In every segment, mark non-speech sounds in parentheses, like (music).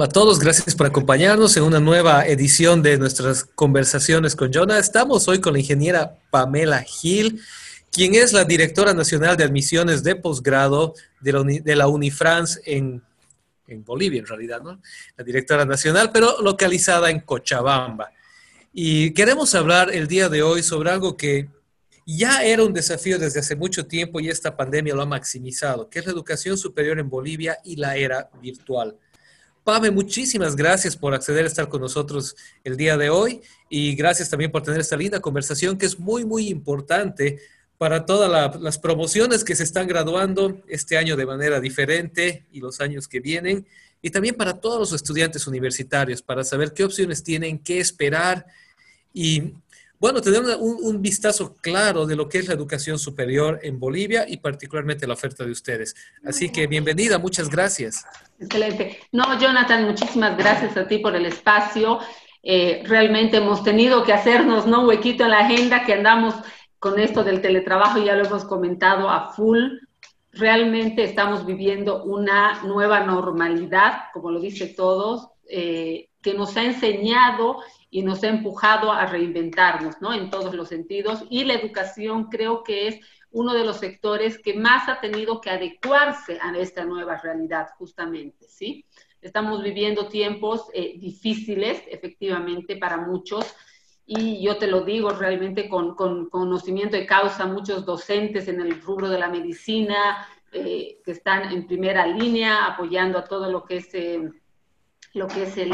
Hola a todos, gracias por acompañarnos en una nueva edición de nuestras conversaciones con Jonah. Estamos hoy con la ingeniera Pamela Gil, quien es la directora nacional de admisiones de posgrado de la, de la Unifrance en, en Bolivia, en realidad, ¿no? La directora nacional, pero localizada en Cochabamba. Y queremos hablar el día de hoy sobre algo que ya era un desafío desde hace mucho tiempo y esta pandemia lo ha maximizado, que es la educación superior en Bolivia y la era virtual. Pame, muchísimas gracias por acceder a estar con nosotros el día de hoy y gracias también por tener esta linda conversación que es muy, muy importante para todas las promociones que se están graduando este año de manera diferente y los años que vienen, y también para todos los estudiantes universitarios, para saber qué opciones tienen, qué esperar y bueno, tener un, un, vistazo claro de lo que es la educación superior en Bolivia y particularmente la oferta de ustedes. Así que bienvenida, muchas gracias. Excelente. No, Jonathan, muchísimas gracias a ti por el espacio. Eh, realmente hemos tenido que hacernos ¿no? huequito en la agenda que andamos con esto del teletrabajo, ya lo hemos comentado a full. Realmente estamos viviendo una nueva normalidad, como lo dice todos, eh, que nos ha enseñado y nos ha empujado a reinventarnos, ¿no? En todos los sentidos. Y la educación creo que es uno de los sectores que más ha tenido que adecuarse a esta nueva realidad, justamente, ¿sí? Estamos viviendo tiempos eh, difíciles, efectivamente, para muchos. Y yo te lo digo realmente con, con, conocimiento de causa, muchos docentes en el rubro de la medicina eh, que están en primera línea apoyando a todo lo que es eh, lo que es el,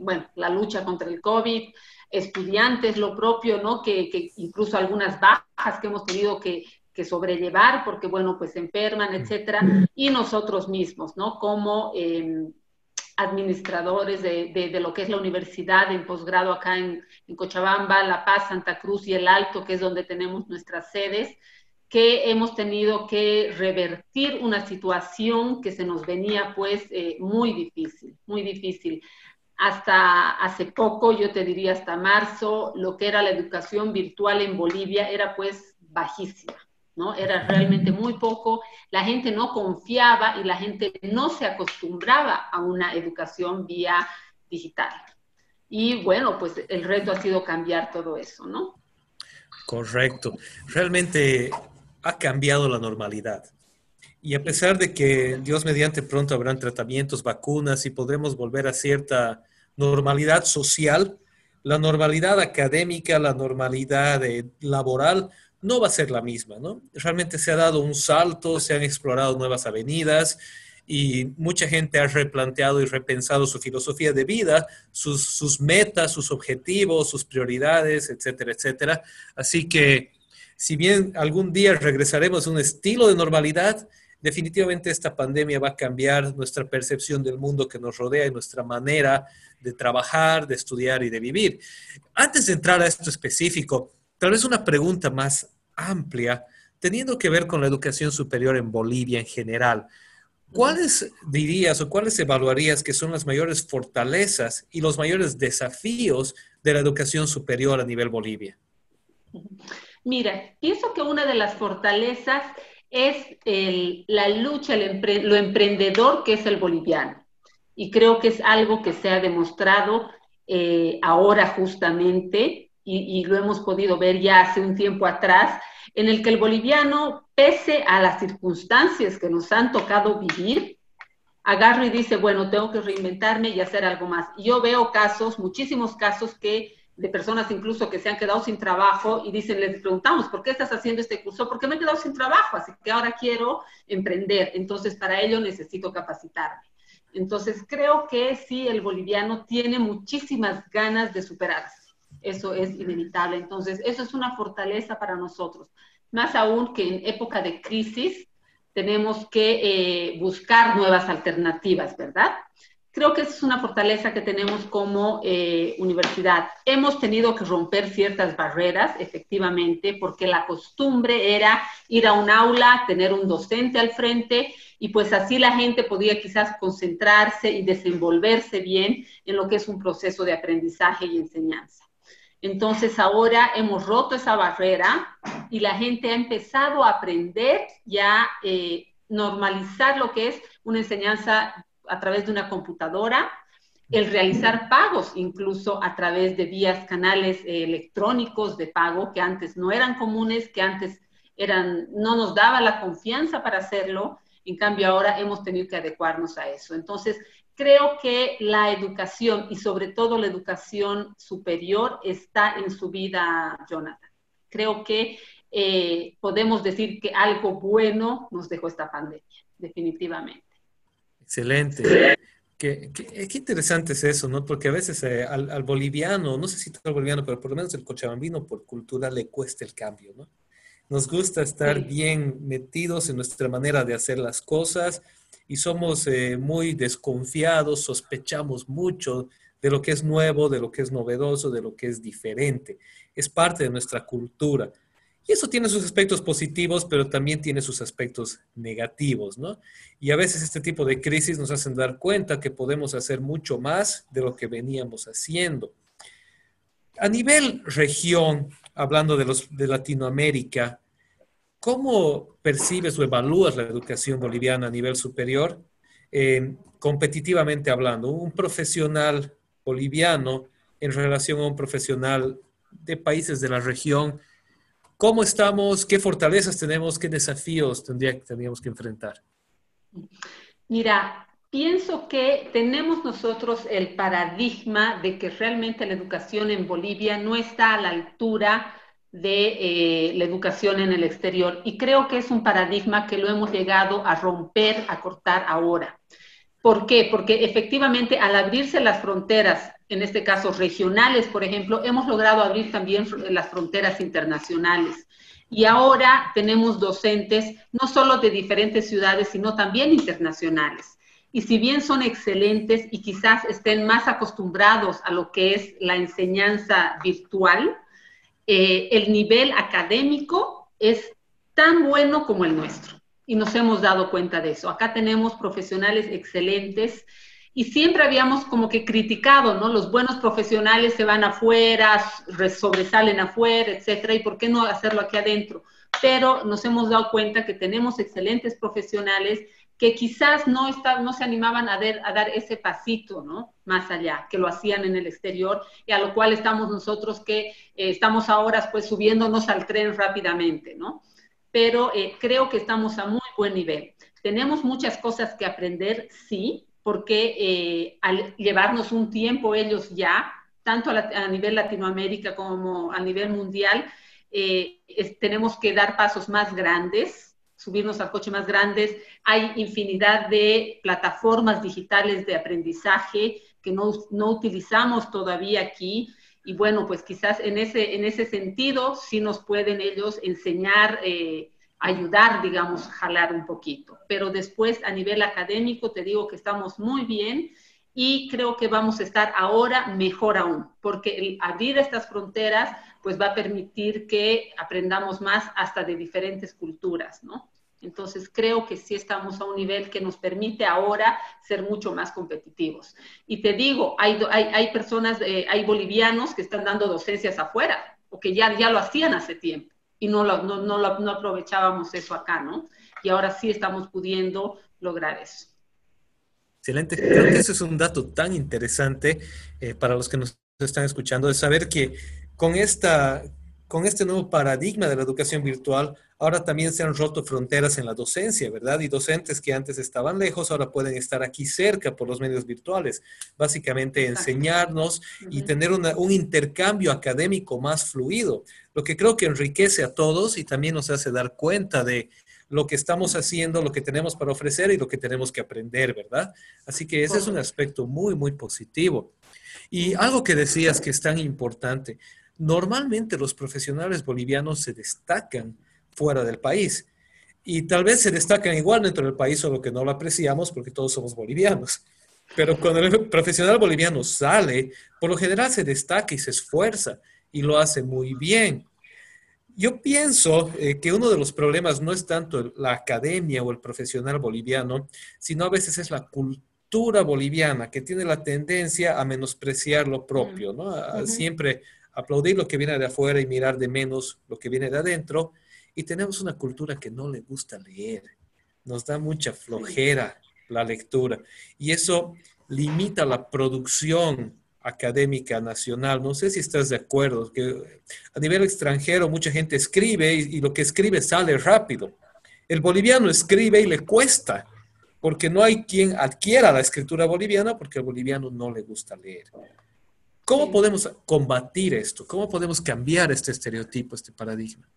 bueno, la lucha contra el COVID, estudiantes, lo propio, ¿no? Que, que, incluso algunas bajas que hemos tenido que, que sobrellevar porque, bueno, pues enferman, etcétera, y nosotros mismos, ¿no? Como eh, administradores de, de, de, lo que es la universidad en posgrado acá en, en Cochabamba, La Paz, Santa Cruz y El Alto, que es donde tenemos nuestras sedes, que hemos tenido que revertir una situación que se nos venía pues eh, muy difícil, muy difícil. Hasta hace poco, yo te diría hasta marzo, lo que era la educación virtual en Bolivia era pues bajísima, ¿no? Era realmente muy poco, la gente no confiaba y la gente no se acostumbraba a una educación vía digital. Y bueno, pues el reto ha sido cambiar todo eso, ¿no? Correcto. Realmente ha cambiado la normalidad. Y a pesar de que Dios mediante pronto habrán tratamientos, vacunas y podremos volver a cierta normalidad social, la normalidad académica, la normalidad eh, laboral no va a ser la misma, ¿no? Realmente se ha dado un salto, se han explorado nuevas avenidas y mucha gente ha replanteado y repensado su filosofía de vida, sus, sus metas, sus objetivos, sus prioridades, etcétera, etcétera. Así que si bien algún día regresaremos a un estilo de normalidad, definitivamente esta pandemia va a cambiar nuestra percepción del mundo que nos rodea y nuestra manera de trabajar, de estudiar y de vivir. Antes de entrar a esto específico, tal vez una pregunta más amplia, teniendo que ver con la educación superior en Bolivia en general. ¿Cuáles dirías o cuáles evaluarías que son las mayores fortalezas y los mayores desafíos de la educación superior a nivel Bolivia? Mira, pienso que una de las fortalezas es la lucha, lo emprendedor que es el boliviano. Y creo que es algo que se ha demostrado eh, ahora justamente, y, y, lo hemos podido ver ya hace un tiempo atrás, en el que el boliviano, pese a las circunstancias que nos han tocado vivir, agarra y dice, bueno, tengo que reinventarme y hacer algo más. Yo veo casos, muchísimos casos que de personas incluso que se han quedado sin trabajo y dicen, les preguntamos, ¿por qué estás haciendo este curso? Porque me he quedado sin trabajo, así que ahora quiero emprender. Entonces, para ello necesito capacitarme. Entonces, creo que sí, el boliviano tiene muchísimas ganas de superarse. Eso es inevitable. Entonces, eso es una fortaleza para nosotros. Más aún que en época de crisis tenemos que eh, buscar nuevas alternativas, ¿verdad? Creo que esa es una fortaleza que tenemos como eh, universidad. Hemos tenido que romper ciertas barreras, efectivamente, porque la costumbre era ir a un aula, tener un docente al frente y pues así la gente podía quizás concentrarse y desenvolverse bien en lo que es un proceso de aprendizaje y enseñanza. Entonces ahora hemos roto esa barrera y la gente ha empezado a aprender y a eh, normalizar lo que es una enseñanza a través de una computadora. el realizar pagos, incluso a través de vías, canales eh, electrónicos de pago que antes no eran comunes, que antes eran, no nos daba la confianza para hacerlo. En cambio, ahora hemos tenido que adecuarnos a eso. Entonces, creo que la educación y sobre todo la educación superior está en su vida, Jonathan. Creo que eh, podemos decir que algo bueno nos dejó esta pandemia, definitivamente. Excelente. Qué, interesante es eso, ¿no? Porque a veces eh, al, boliviano, no sé si todo el boliviano, pero por lo menos el cochabambino por cultura le cuesta el cambio, ¿no? Nos gusta estar bien metidos en nuestra manera de hacer las cosas y somos eh, muy desconfiados, sospechamos mucho de lo que es nuevo, de lo que es novedoso, de lo que es diferente. Es parte de nuestra cultura. Y eso tiene sus aspectos positivos, pero también tiene sus aspectos negativos, ¿no? Y a veces este tipo de crisis nos hacen dar cuenta que podemos hacer mucho más de lo que veníamos haciendo. A nivel región, hablando de, los, de Latinoamérica, ¿cómo percibes o evalúas la educación boliviana a nivel superior, eh, competitivamente hablando? Un profesional boliviano en relación a un profesional de países de la región, ¿Cómo estamos? ¿Qué fortalezas tenemos? ¿Qué desafíos tendría, tendríamos que enfrentar? Mira, pienso que tenemos nosotros el paradigma de que realmente la educación en Bolivia no está a la altura de eh, la educación en el exterior. Y creo que es un paradigma que lo hemos llegado a romper, a cortar ahora. ¿Por qué? Porque efectivamente al abrirse las fronteras en este caso regionales, por ejemplo, hemos logrado abrir también las fronteras internacionales. Y ahora tenemos docentes no solo de diferentes ciudades, sino también internacionales. Y si bien son excelentes y quizás estén más acostumbrados a lo que es la enseñanza virtual, eh, el nivel académico es tan bueno como el nuestro. Y nos hemos dado cuenta de eso. Acá tenemos profesionales excelentes y siempre habíamos como que criticado, ¿no? Los buenos profesionales se van afuera, sobresalen afuera, etcétera, y por qué no hacerlo aquí adentro. Pero nos hemos dado cuenta que tenemos excelentes profesionales que quizás no, está, no se animaban a, a dar ese pasito, ¿no? Más allá, que lo hacían en el exterior, y a lo cual estamos nosotros que eh, estamos ahora pues subiéndonos al tren rápidamente, ¿no? Pero eh, creo que estamos a muy buen nivel. Tenemos muchas cosas que aprender, sí, porque eh, al llevarnos un tiempo ellos ya, tanto a, nivel Latinoamérica como a nivel mundial, eh, tenemos que dar pasos más grandes, subirnos al coche más grandes. Hay infinidad de plataformas digitales de aprendizaje que no, no utilizamos todavía aquí. Y bueno, pues quizás en ese, en ese sentido sí nos pueden ellos enseñar. Eh, ayudar, digamos, jalar un poquito. Pero después, a nivel académico, te digo que estamos muy bien y creo que vamos a estar ahora mejor aún, porque el abrir estas fronteras, pues va a permitir que aprendamos más hasta de diferentes culturas, ¿no? Entonces creo que sí estamos a un nivel que nos permite ahora ser mucho más competitivos. Y te digo, hay, hay, personas, eh, hay bolivianos que están dando docencias afuera o que ya, ya lo hacían hace tiempo y no, lo, no, no, no aprovechábamos eso acá, ¿no? Y ahora sí estamos pudiendo lograr eso. Excelente. Creo que eso es un dato tan interesante eh, para los que nos están escuchando, de saber que con, esta, con este nuevo paradigma de la educación virtual, ahora también se han roto fronteras en la docencia, ¿verdad? Y docentes que antes estaban lejos, ahora pueden estar aquí cerca por los medios virtuales. Básicamente enseñarnos y tener un intercambio académico más fluido, lo que creo que enriquece a todos y también nos hace dar cuenta de lo que estamos haciendo, lo que tenemos para ofrecer y lo que tenemos que aprender, ¿verdad? Así que ese es un aspecto muy, muy positivo. Y algo que decías que es tan importante, normalmente los profesionales bolivianos se destacan fuera del país. Y tal vez se destacan igual dentro del país, solo que no lo apreciamos porque todos somos bolivianos. Pero cuando el profesional boliviano sale, por lo general se destaca y se esfuerza y lo hace muy bien. Yo pienso eh, que uno de los problemas no es tanto la academia o el profesional boliviano, sino a veces es la cultura boliviana que tiene la tendencia a menospreciar lo propio, ¿no? A, Siempre aplaudir lo que viene de afuera y mirar de menos lo que viene de adentro. Y tenemos una cultura que no le gusta leer, nos da mucha flojera la lectura. Y eso limita la producción académica nacional. No sé si estás de acuerdo, que a nivel extranjero mucha gente escribe y, lo que escribe sale rápido. El boliviano escribe y le cuesta, porque no hay quien adquiera la escritura boliviana porque al boliviano no le gusta leer. ¿Cómo podemos combatir esto? ¿Cómo podemos cambiar este estereotipo, este paradigma?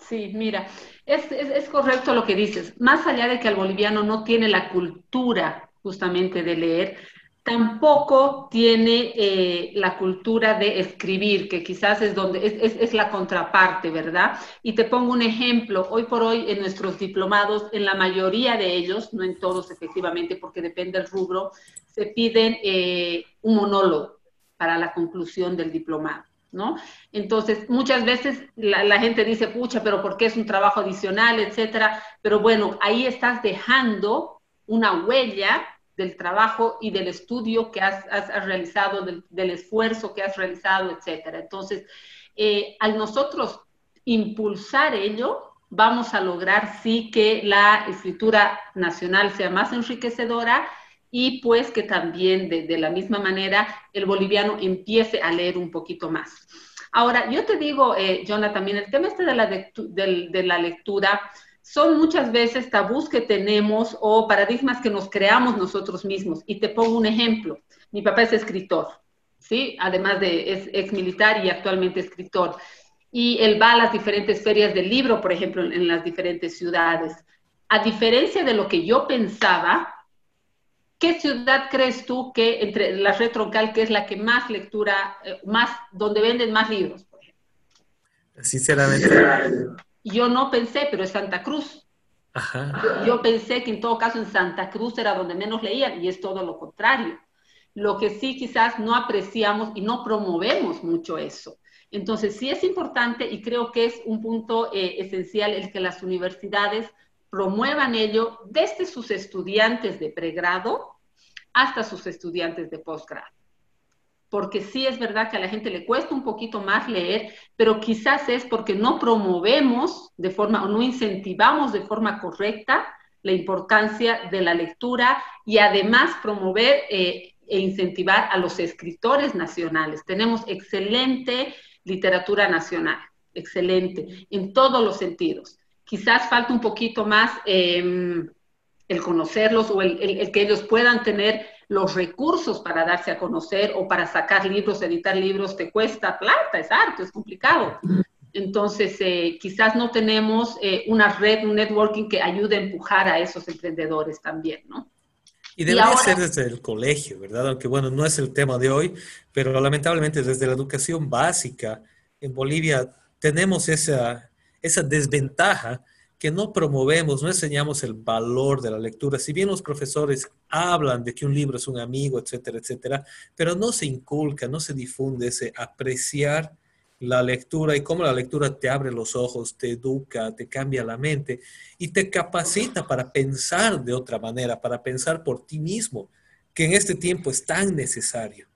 Sí, mira, es, es, correcto lo que dices. Más allá de que el boliviano no tiene la cultura justamente de leer, tampoco tiene eh, la cultura de escribir, que quizás es donde es, es, la contraparte, ¿verdad? Y te pongo un ejemplo. Hoy por hoy en nuestros diplomados, en la mayoría de ellos, no en todos efectivamente, porque depende del rubro, se piden eh, un monólogo para la conclusión del diplomado. ¿No? Entonces, muchas veces la, gente dice, pucha, pero ¿por qué es un trabajo adicional, etcétera? Pero bueno, ahí estás dejando una huella del trabajo y del estudio que has, realizado, del, esfuerzo que has realizado, etcétera. Entonces, eh, al nosotros impulsar ello, vamos a lograr sí que la escritura nacional sea más enriquecedora y pues que también de, la misma manera el boliviano empiece a leer un poquito más. Ahora, yo te digo, eh, Jonah, también el tema este de la, de la lectura, son muchas veces tabús que tenemos o paradigmas que nos creamos nosotros mismos. Y te pongo un ejemplo. Mi papá es escritor, ¿sí? Además de es ex militar y actualmente escritor. Y él va a las diferentes ferias del libro, por ejemplo, en, las diferentes ciudades. A diferencia de lo que yo pensaba, ¿qué ciudad crees tú que entre la red troncal, que es la que más lectura, eh, más, donde venden más libros, por ejemplo? Sinceramente, yo no pensé, pero es Santa Cruz. Yo, pensé que en todo caso en Santa Cruz era donde menos leían y es todo lo contrario. Lo que sí quizás no apreciamos y no promovemos mucho eso. Entonces sí es importante y creo que es un punto eh, esencial el que las universidades promuevan ello desde sus estudiantes de pregrado hasta sus estudiantes de posgrado porque sí es verdad que a la gente le cuesta un poquito más leer, pero quizás es porque no promovemos de forma o no incentivamos de forma correcta la importancia de la lectura y además promover eh, e incentivar a los escritores nacionales. Tenemos excelente literatura nacional, excelente, en todos los sentidos. Quizás falta un poquito más em, el conocerlos o el que ellos puedan tener los recursos para darse a conocer o para sacar libros, editar libros, te cuesta plata, es harto, es complicado. Entonces, eh, quizás no tenemos eh, una red, un networking que ayude a empujar a esos emprendedores también, ¿no? Y debería ser desde el colegio, ¿verdad? Aunque bueno, no es el tema de hoy, pero lamentablemente desde la educación básica en Bolivia tenemos esa, esa desventaja que no promovemos, no enseñamos el valor de la lectura. Si bien los profesores hablan de que un libro es un amigo, etcétera, etcétera, pero no se inculca, no se difunde ese apreciar la lectura y cómo la lectura te abre los ojos, te educa, te cambia la mente y te capacita para pensar de otra manera, para pensar por ti mismo, que en este tiempo es tan necesario.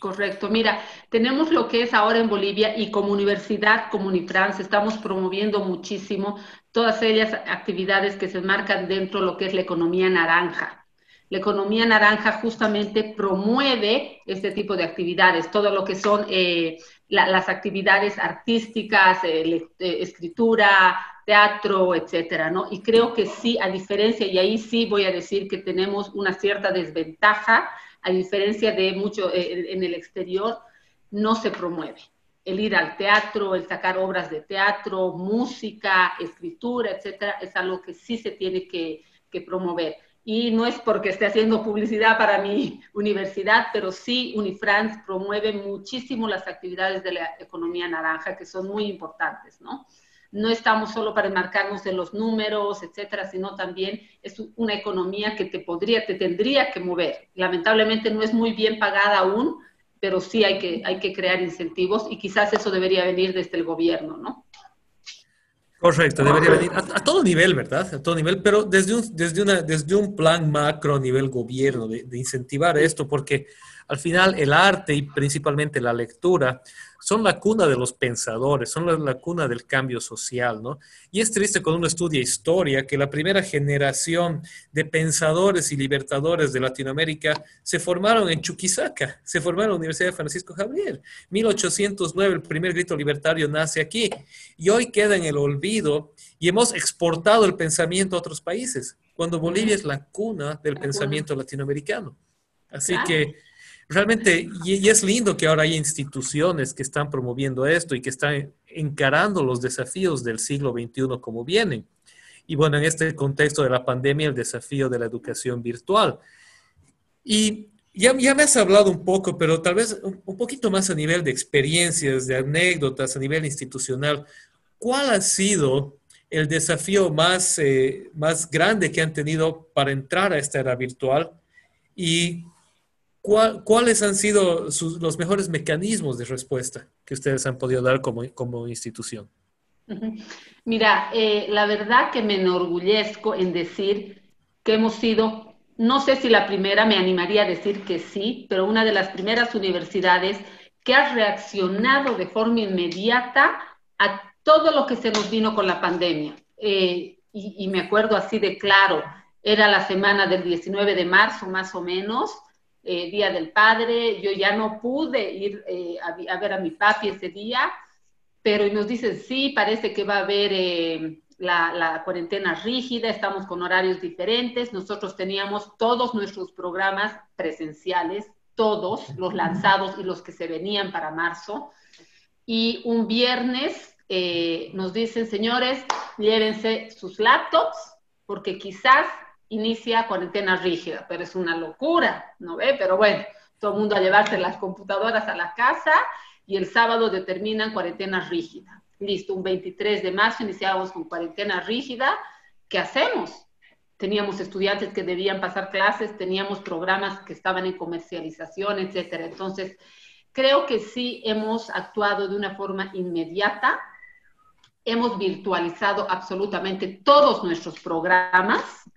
Correcto. Mira, tenemos lo que es ahora en Bolivia y como universidad, como Unifrance, estamos promoviendo muchísimo todas ellas actividades que se marcan dentro de lo que es la economía naranja. La economía naranja justamente promueve este tipo de actividades, todo lo que son eh, las actividades artísticas, eh, eh, escritura, teatro, etcétera, ¿no? Y creo que sí, a diferencia, y ahí sí voy a decir que tenemos una cierta desventaja, a diferencia de mucho en el exterior, no se promueve el ir al teatro, el sacar obras de teatro, música, escritura, etcétera, es algo que sí se tiene que, promover. Y no es porque esté haciendo publicidad para mi (laughs) universidad, pero sí Unifrance promueve muchísimo las actividades de la economía naranja, que son muy importantes, ¿no? No estamos solo para enmarcarnos en los números, etcétera, sino también es una economía que te podría, te tendría que mover. Lamentablemente no es muy bien pagada aún, pero sí hay que, hay que crear incentivos y quizás eso debería venir desde el gobierno, ¿no? Correcto, debería venir a, todo nivel, ¿verdad? A todo nivel, pero desde un, desde una, desde un plan macro a nivel gobierno, de, incentivar esto, porque al final el arte y principalmente la lectura son la cuna de los pensadores, son la, cuna del cambio social, ¿no? Y es triste cuando uno estudia historia que la primera generación de pensadores y libertadores de Latinoamérica se formaron en Chuquisaca, se formaron en la Universidad de Francisco Javier. 1809 el primer grito libertario nace aquí y hoy queda en el olvido y hemos exportado el pensamiento a otros países, cuando Bolivia es la cuna del pensamiento latinoamericano. Así que realmente, y, es lindo que ahora hay instituciones que están promoviendo esto y que están encarando los desafíos del siglo XXI como vienen. Y bueno, en este contexto de la pandemia, el desafío de la educación virtual. Y ya, ya me has hablado un poco, pero tal vez un, poquito más a nivel de experiencias, de anécdotas, a nivel institucional. ¿Cuál ha sido el desafío más, eh, más grande que han tenido para entrar a esta era virtual? Y ¿Cuáles han sido los mejores mecanismos de respuesta que ustedes han podido dar como, como institución? Mira, eh, la verdad que me enorgullezco en decir que hemos sido, no sé si la primera, me animaría a decir que sí, pero una de las primeras universidades que ha reaccionado de forma inmediata a todo lo que se nos vino con la pandemia. Eh, y, y me acuerdo así de claro, era la semana del 19 de marzo más o menos, eh, Día del Padre, yo ya no pude ir eh, a, ver a mi papi ese día, pero nos dicen, sí, parece que va a haber eh, la, la, cuarentena rígida, estamos con horarios diferentes, nosotros teníamos todos nuestros programas presenciales, todos los lanzados y los que se venían para marzo, y un viernes nos dicen, señores, llévense sus laptops, porque quizás inicia cuarentena rígida, pero es una locura, ¿no ve? Pero bueno, todo el mundo a llevarse las computadoras a la casa y el sábado determinan cuarentena rígida. Listo, un 23 de marzo iniciábamos con cuarentena rígida. ¿Qué hacemos? Teníamos estudiantes que debían pasar clases, teníamos programas que estaban en comercialización, etcétera. Entonces, creo que sí hemos actuado de una forma inmediata. Hemos virtualizado absolutamente todos nuestros programas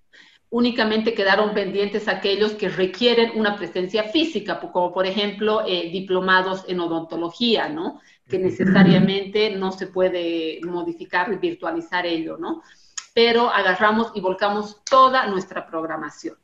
únicamente quedaron pendientes aquellos que requieren una presencia física, como por ejemplo eh, diplomados en odontología, ¿no? Que necesariamente no se puede modificar y virtualizar ello, ¿no? Pero agarramos y volcamos toda nuestra programación.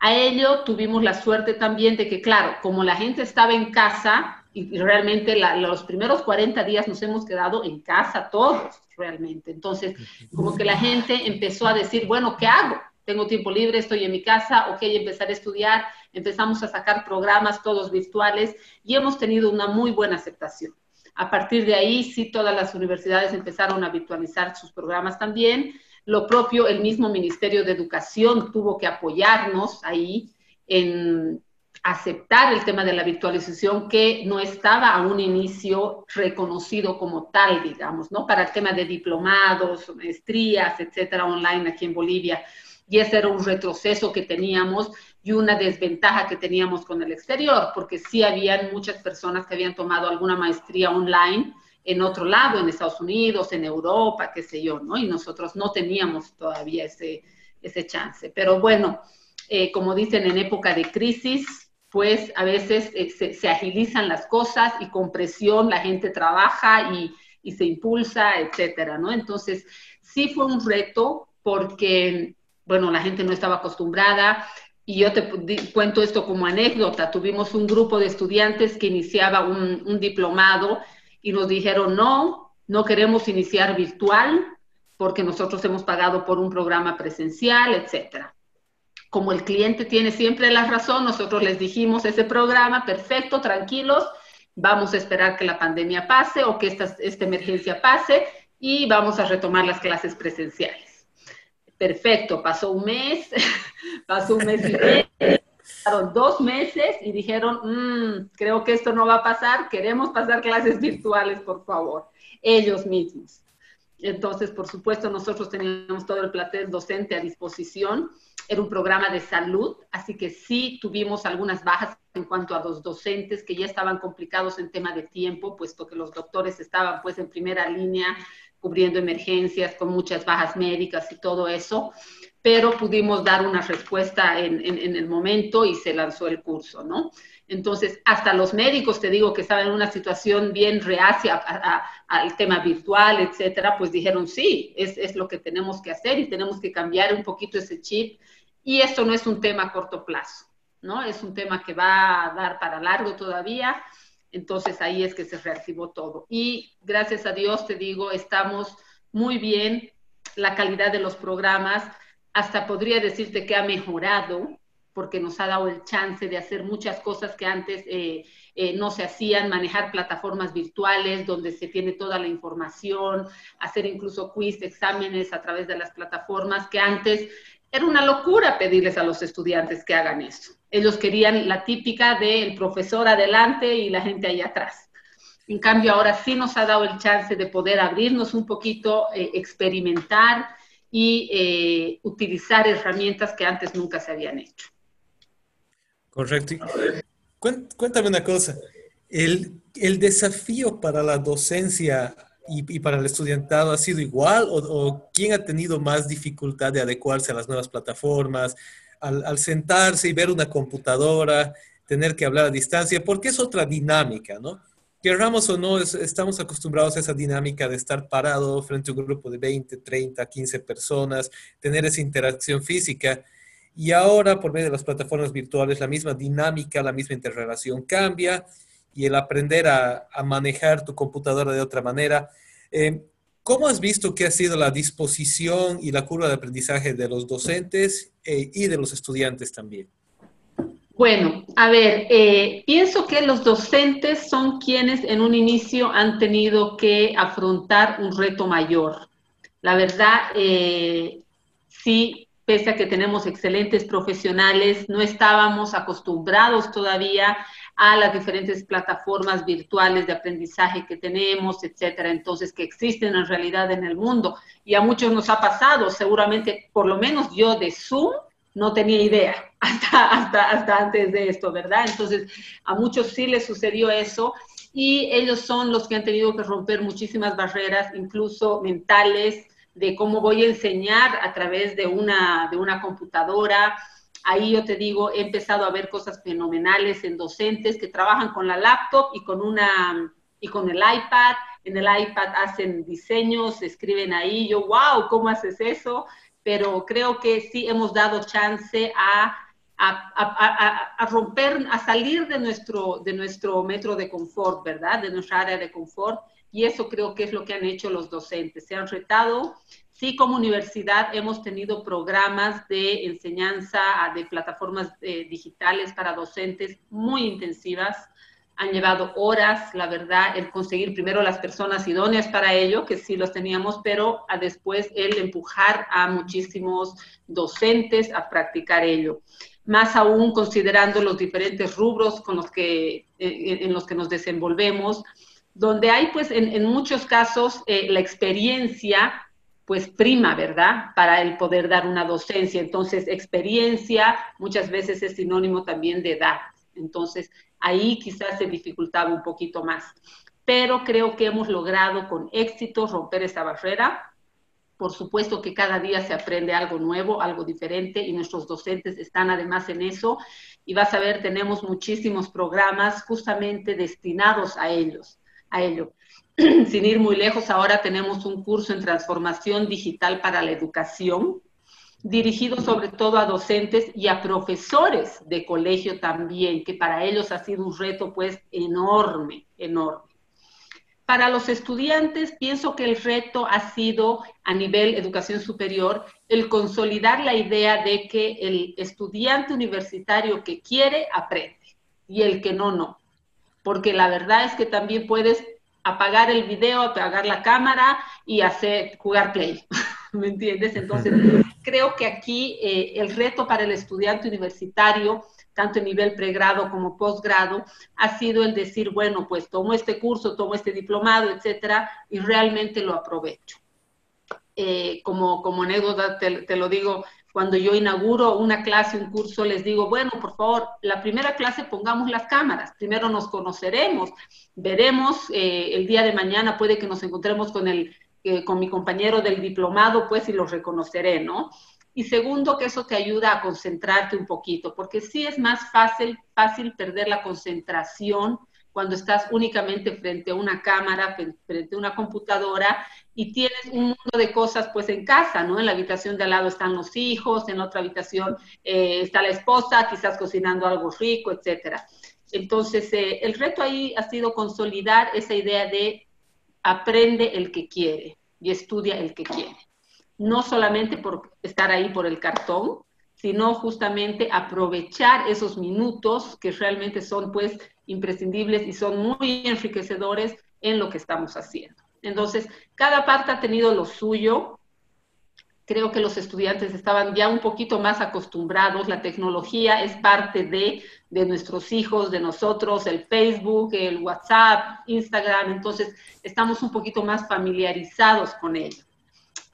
A ello tuvimos la suerte también de que, claro, como la gente estaba en casa, y realmente los primeros 40 días nos hemos quedado en casa todos, realmente. Entonces, como que la gente empezó a decir, bueno, ¿qué hago? Tengo tiempo libre, estoy en mi casa, ok, empezar a estudiar, empezamos a sacar programas todos virtuales y hemos tenido una muy buena aceptación. A partir de ahí, sí, todas las universidades empezaron a virtualizar sus programas también. Lo propio, el mismo Ministerio de Educación tuvo que apoyarnos ahí en aceptar el tema de la virtualización que no estaba a un inicio reconocido como tal, digamos, ¿no? Para el tema de diplomados, maestrías, etcétera, online aquí en Bolivia y ese era un retroceso que teníamos y una desventaja que teníamos con el exterior, porque sí habían muchas personas que habían tomado alguna maestría online en otro lado, en Estados Unidos, en Europa, qué sé yo, ¿no? Y nosotros no teníamos todavía ese, ese chance. Pero bueno, eh, como dicen, en época de crisis, pues a veces eh, se, se, agilizan las cosas y con presión la gente trabaja y, y se impulsa, etcétera, ¿no? Entonces, sí fue un reto porque bueno, la gente no estaba acostumbrada. Y yo te cuento esto como anécdota. Tuvimos un grupo de estudiantes que iniciaba un, diplomado y nos dijeron, no, no queremos iniciar virtual porque nosotros hemos pagado por un programa presencial, etcétera. Como el cliente tiene siempre la razón, nosotros les dijimos ese programa, perfecto, tranquilos, vamos a esperar que la pandemia pase o que esta, esta emergencia pase y vamos a retomar las clases presenciales perfecto, pasó un mes, (laughs) pasó un mes y medio, pasaron dos meses y dijeron, mm, creo que esto no va a pasar, queremos pasar clases virtuales, por favor, ellos mismos. Entonces, por supuesto, nosotros teníamos todo el plantel docente a disposición. Era un programa de salud, así que sí tuvimos algunas bajas en cuanto a los docentes que ya estaban complicados en tema de tiempo, puesto que los doctores estaban pues en primera línea cubriendo emergencias con muchas bajas médicas y todo eso, pero pudimos dar una respuesta en, el momento y se lanzó el curso, ¿no? Entonces, hasta los médicos, te digo, que estaban en una situación bien reacia al tema virtual, etcétera, pues dijeron, sí, es, es, lo que tenemos que hacer y tenemos que cambiar un poquito ese chip. Y esto no es un tema a corto plazo, ¿no? Es un tema que va a dar para largo todavía. Entonces, ahí es que se reactivó todo. Y gracias a Dios, te digo, estamos muy bien. La calidad de los programas, hasta podría decirte que ha mejorado porque nos ha dado el chance de hacer muchas cosas que antes eh, eh, no se hacían, manejar plataformas virtuales donde se tiene toda la información, hacer incluso quiz, exámenes a través de las plataformas, que antes era una locura pedirles a los estudiantes que hagan eso. Ellos querían la típica del profesor adelante y la gente ahí atrás. En cambio, ahora sí nos ha dado el chance de poder abrirnos un poquito, eh, experimentar y utilizar herramientas que antes nunca se habían hecho. Correcto. Cuéntame una cosa. ¿El, el desafío para la docencia y, para el estudiantado ha sido igual o, quién ha tenido más dificultad de adecuarse a las nuevas plataformas, al, sentarse y ver una computadora, tener que hablar a distancia, porque es otra dinámica, ¿no? Querramos o no, estamos acostumbrados a esa dinámica de estar parado frente a un grupo de 20, 30, 15 personas, tener esa interacción física. Y ahora, por medio de las plataformas virtuales, la misma dinámica, la misma interrelación cambia y el aprender a, manejar tu computadora de otra manera. Eh, ¿Cómo has visto que ha sido la disposición y la curva de aprendizaje de los docentes eh, y de los estudiantes también? Bueno, a ver, eh, pienso que los docentes son quienes en un inicio han tenido que afrontar un reto mayor. La verdad, sí, pese a que tenemos excelentes profesionales, no estábamos acostumbrados todavía a las diferentes plataformas virtuales de aprendizaje que tenemos, etcétera, entonces que existen en realidad en el mundo. Y a muchos nos ha pasado, seguramente, por lo menos yo de Zoom no tenía idea (laughs) hasta, hasta, hasta antes de esto, ¿verdad? Entonces, a muchos sí les sucedió eso y ellos son los que han tenido que romper muchísimas barreras, incluso mentales, de cómo voy a enseñar a través de una, de una computadora. Ahí yo te digo, he empezado a ver cosas fenomenales en docentes que trabajan con la laptop y con, una, y con el iPad. En el iPad hacen diseños, escriben ahí. Yo, wow, ¿cómo haces eso? Pero creo que sí hemos dado chance a a, a, a, romper, a salir de nuestro, de nuestro metro de confort, ¿verdad? De nuestra área de confort y eso creo que es lo que han hecho los docentes. Se han retado. Sí, como universidad hemos tenido programas de enseñanza de plataformas eh, digitales para docentes muy intensivas. Han llevado horas, la verdad, el conseguir primero las personas idóneas para ello, que sí los teníamos, pero a después el empujar a muchísimos docentes a practicar ello más aún considerando los diferentes rubros con los que, eh, en los que nos desenvolvemos, donde hay pues en, muchos casos eh, la experiencia pues prima, ¿verdad? Para el poder dar una docencia. Entonces, experiencia muchas veces es sinónimo también de edad. Entonces, ahí quizás se dificultaba un poquito más. Pero creo que hemos logrado con éxito romper esa barrera. Por supuesto que cada día se aprende algo nuevo, algo diferente, y nuestros docentes están además en eso. Y vas a ver, tenemos muchísimos programas justamente destinados a ellos a ello. (clears throat) Sin ir muy lejos, ahora tenemos un curso en transformación digital para la educación, dirigido sobre todo a docentes y a profesores de colegio también, que para ellos ha sido un reto pues enorme, enorme. Para los estudiantes, pienso que el reto ha sido a nivel educación superior el consolidar la idea de que el estudiante universitario que quiere, aprende y el que no, no porque la verdad es que también puedes apagar el video, apagar la cámara y hacer jugar play, (laughs) ¿me entiendes? Entonces, creo que aquí eh, el reto para el estudiante universitario, tanto en nivel pregrado como posgrado, ha sido el decir, bueno, pues tomo este curso, tomo este diplomado, etcétera, y realmente lo aprovecho. Eh, como, como anécdota te, lo digo, cuando yo inauguro una clase, un curso, les digo, bueno, por favor, la primera clase pongamos las cámaras, primero nos conoceremos, veremos, eh, el día de mañana puede que nos encontremos con, el, eh, con mi compañero del diplomado, pues y los reconoceré, ¿no? Y segundo, que eso te ayuda a concentrarte un poquito, porque sí es más fácil, fácil perder la concentración cuando estás únicamente frente a una cámara, frente a una computadora y tienes un mundo de cosas pues en casa, ¿no? En la habitación de al lado están los hijos, en otra habitación eh, está la esposa, quizás cocinando algo rico, etcétera. Entonces, eh, el reto ahí ha sido consolidar esa idea de aprende el que quiere y estudia el que quiere. No solamente por estar ahí por el cartón, sino justamente aprovechar esos minutos que realmente son pues imprescindibles y son muy enriquecedores en lo que estamos haciendo. Entonces, cada parte ha tenido lo suyo. Creo que los estudiantes estaban ya un poquito más acostumbrados. La tecnología es parte de, de nuestros hijos, de nosotros, el Facebook, el WhatsApp, Instagram. Entonces, estamos un poquito más familiarizados con ello.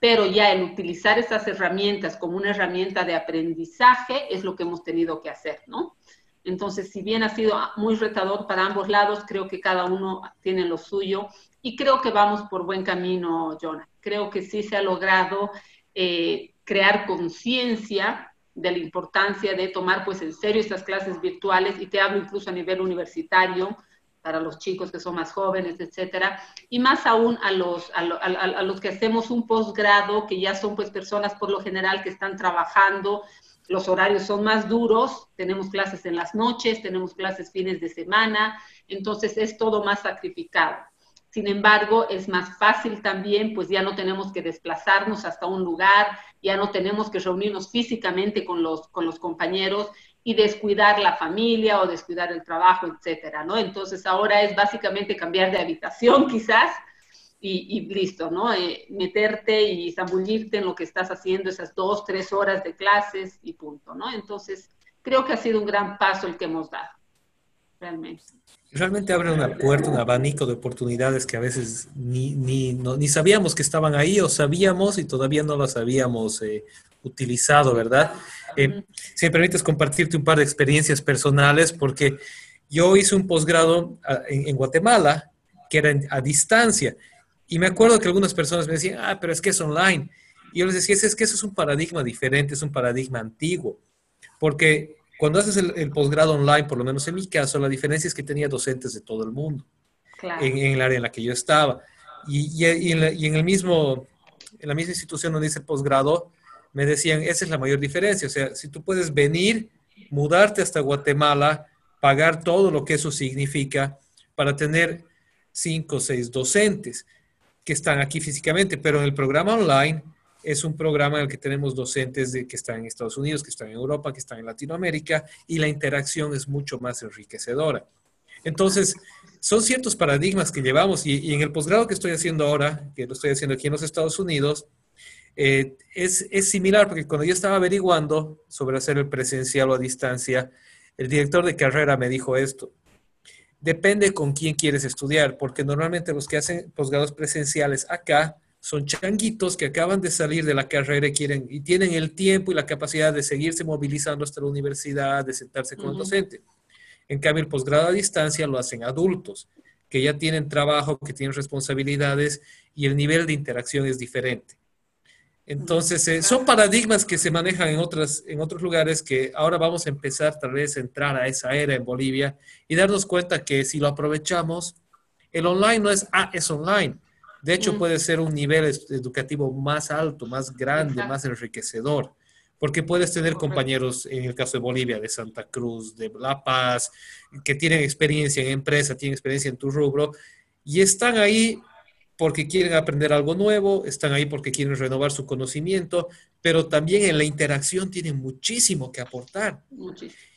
Pero ya el utilizar estas herramientas como una herramienta de aprendizaje es lo que hemos tenido que hacer, ¿no? Entonces, si bien ha sido muy retador para ambos lados, creo que cada uno tiene lo suyo y creo que vamos por buen camino, Jonah. Creo que sí se ha logrado eh, crear conciencia de la importancia de tomar pues en serio estas clases virtuales y te hablo incluso a nivel universitario para los chicos que son más jóvenes, etcétera, y más aún a los, a, a los que hacemos un posgrado, que ya son pues personas por lo general que están trabajando los horarios son más duros, tenemos clases en las noches, tenemos clases fines de semana, entonces es todo más sacrificado. Sin embargo, es más fácil también, pues ya no tenemos que desplazarnos hasta un lugar, ya no tenemos que reunirnos físicamente con los, con los compañeros y descuidar la familia o descuidar el trabajo, etcétera, ¿no? Entonces ahora es básicamente cambiar de habitación (laughs) quizás, y, listo, ¿no? Eh, meterte y zambullirte en lo que estás haciendo esas dos, tres horas de clases y punto, ¿no? Entonces, creo que ha sido un gran paso el que hemos dado, realmente. Realmente abre una puerta, un abanico de oportunidades que a veces ni, ni, ni sabíamos que estaban ahí o sabíamos y todavía no las habíamos eh, utilizado, ¿verdad? Eh, si me permites compartirte un par de experiencias personales, porque yo hice un posgrado ah, en, en Guatemala que era a distancia y me acuerdo que algunas personas me decían, ah, pero es que es online. Y yo les decía, es que eso es un paradigma diferente, es un paradigma antiguo. Porque cuando haces el, posgrado online, por lo menos en mi caso, la diferencia es que tenía docentes de todo el mundo en, el área en la que yo estaba. Y, y, en el mismo, en la misma institución donde hice el posgrado, me decían, esa es la mayor diferencia. O sea, si tú puedes venir, mudarte hasta Guatemala, pagar todo lo que eso significa para tener cinco o seis docentes que están aquí físicamente, pero en el programa online es un programa en el que tenemos docentes de, que están en Estados Unidos, que están en Europa, que están en Latinoamérica, y la interacción es mucho más enriquecedora. Entonces, son ciertos paradigmas que llevamos, y, en el posgrado que estoy haciendo ahora, que lo estoy haciendo aquí en los Estados Unidos, eh, es, es similar, porque cuando yo estaba averiguando sobre hacer el presencial o a distancia, el director de carrera me dijo esto, Depende con quién quieres estudiar, porque normalmente los que hacen posgrados presenciales acá son changuitos que acaban de salir de la carrera y, quieren, y tienen el tiempo y la capacidad de seguirse movilizando hasta la universidad, de sentarse con el docente. En cambio, el posgrado a distancia lo hacen adultos, que ya tienen trabajo, que tienen responsabilidades y el nivel de interacción es diferente. Entonces, eh, son paradigmas que se manejan en, otras, en otros lugares que ahora vamos a empezar tal vez a entrar a esa era en Bolivia y darnos cuenta que si lo aprovechamos, el online no es, ah, es online. De hecho, puede ser un nivel educativo más alto, más grande, más enriquecedor, porque puedes tener compañeros, en el caso de Bolivia, de Santa Cruz, de La Paz, que tienen experiencia en empresa, tienen experiencia en tu rubro, y están ahí porque quieren aprender algo nuevo, están ahí porque quieren renovar su conocimiento, pero también en la interacción tienen muchísimo que aportar.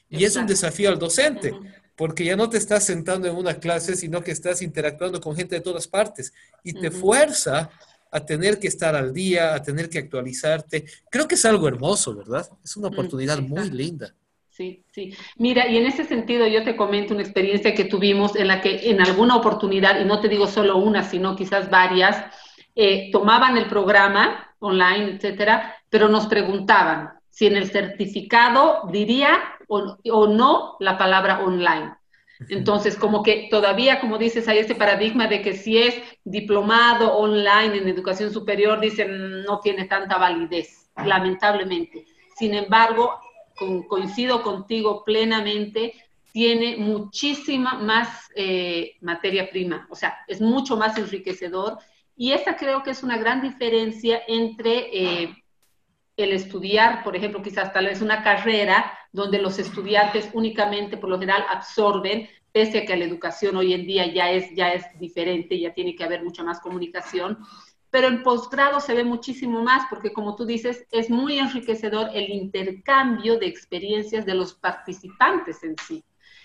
Y es un desafío al docente, porque ya no te estás sentando en una clase, sino que estás interactuando con gente de todas partes y te fuerza a tener que estar al día, a tener que actualizarte. Creo que es algo hermoso, ¿verdad? Es una oportunidad muy linda. Sí, sí. Mira, y en ese sentido yo te comento una experiencia que tuvimos en la que en alguna oportunidad, y no te digo solo una, sino quizás varias, eh, tomaban el programa online, etcétera, pero nos preguntaban si en el certificado diría o, o no la palabra online. Entonces, como que todavía, como dices, hay ese paradigma de que si es diplomado online en educación superior, dicen, no tiene tanta validez, lamentablemente. Sin embargo, coincido contigo plenamente, tiene muchísima más eh, materia prima, o sea, es mucho más enriquecedor y esa creo que es una gran diferencia entre eh, el estudiar, por ejemplo, quizás tal vez una carrera donde los estudiantes únicamente, por lo general, absorben, pese a que la educación hoy en día ya es, ya es diferente, ya tiene que haber mucha más comunicación, pero en posgrado se ve muchísimo más porque, como tú dices, es muy enriquecedor el intercambio de experiencias de los participantes en sí.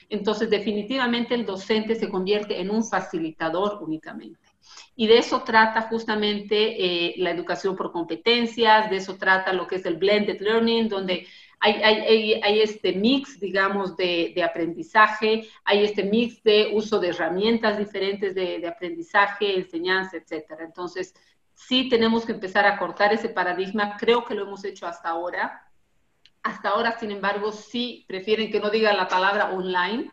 Entonces, definitivamente el docente se convierte en un facilitador únicamente. Y de eso trata justamente eh, la educación por competencias, de eso trata lo que es el blended learning, donde hay, este mix, digamos, de, aprendizaje, hay este mix de uso de herramientas diferentes de, de aprendizaje, enseñanza, etcétera. Entonces, sí tenemos que empezar a cortar ese paradigma. Creo que lo hemos hecho hasta ahora. Hasta ahora, sin embargo, sí prefieren que no diga la palabra online,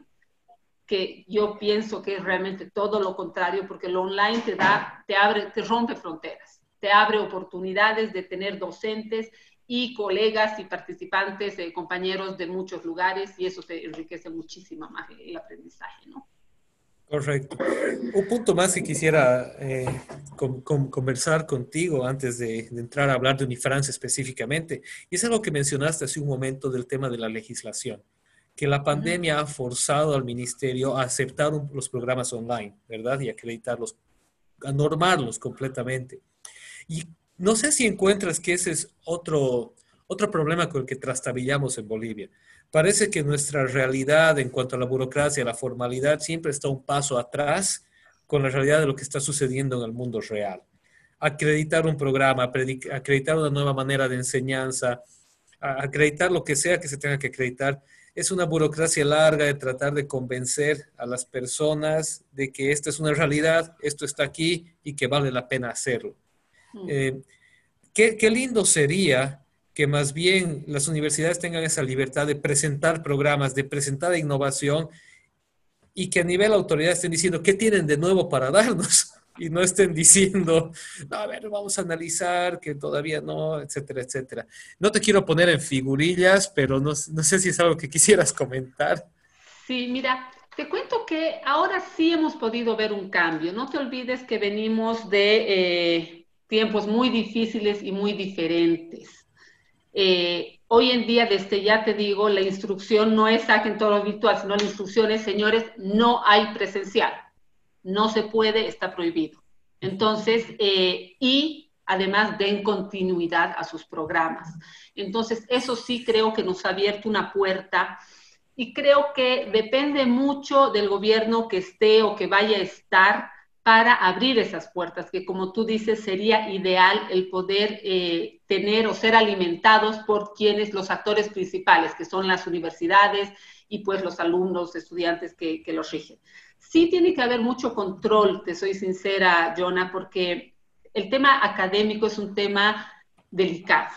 que yo pienso que es realmente todo lo contrario, porque lo online te da, te abre, te rompe fronteras, te abre oportunidades de tener docentes y colegas y participantes, eh, compañeros de muchos lugares, y eso te enriquece muchísimo más el aprendizaje, ¿no? Correcto. Un punto más que quisiera eh, conversar contigo antes de, de, entrar a hablar de Unifrancia específicamente, y es algo que mencionaste hace un momento del tema de la legislación que la pandemia ha forzado al ministerio a aceptar los programas online, ¿verdad? Y acreditarlos, a normarlos completamente. Y no sé si encuentras que ese es otro, otro problema con el que trastabillamos en Bolivia. Parece que nuestra realidad en cuanto a la burocracia, la formalidad, siempre está un paso atrás con la realidad de lo que está sucediendo en el mundo real. Acreditar un programa, acreditar una nueva manera de enseñanza, acreditar lo que sea que se tenga que acreditar, es una burocracia larga de tratar de convencer a las personas de que esta es una realidad, esto está aquí y que vale la pena hacerlo. Mm. Eh, qué, qué, lindo sería que más bien las universidades tengan esa libertad de presentar programas, de presentar innovación y que a nivel autoridad estén diciendo qué tienen de nuevo para darnos y no estén diciendo, a ver, vamos a analizar que todavía no, etcétera, etcétera. No te quiero poner en figurillas, pero no, no sé si es algo que quisieras comentar. Sí, mira, te cuento que ahora sí hemos podido ver un cambio. No te olvides que venimos de eh, tiempos muy difíciles y muy diferentes. Eh, hoy en día, desde ya te digo, la instrucción no es saquen todo lo virtual, sino la instrucción es, señores, no hay presencial no se puede, está prohibido. Entonces, eh, y además den continuidad a sus programas. Entonces, eso sí creo que nos ha abierto una puerta y creo que depende mucho del gobierno que esté o que vaya a estar para abrir esas puertas, que como tú dices, sería ideal el poder eh, tener o ser alimentados por quienes, los actores principales, que son las universidades y pues los alumnos, estudiantes que, que los rigen sí tiene que haber mucho control, te soy sincera, Jonah, porque el tema académico es un tema delicado.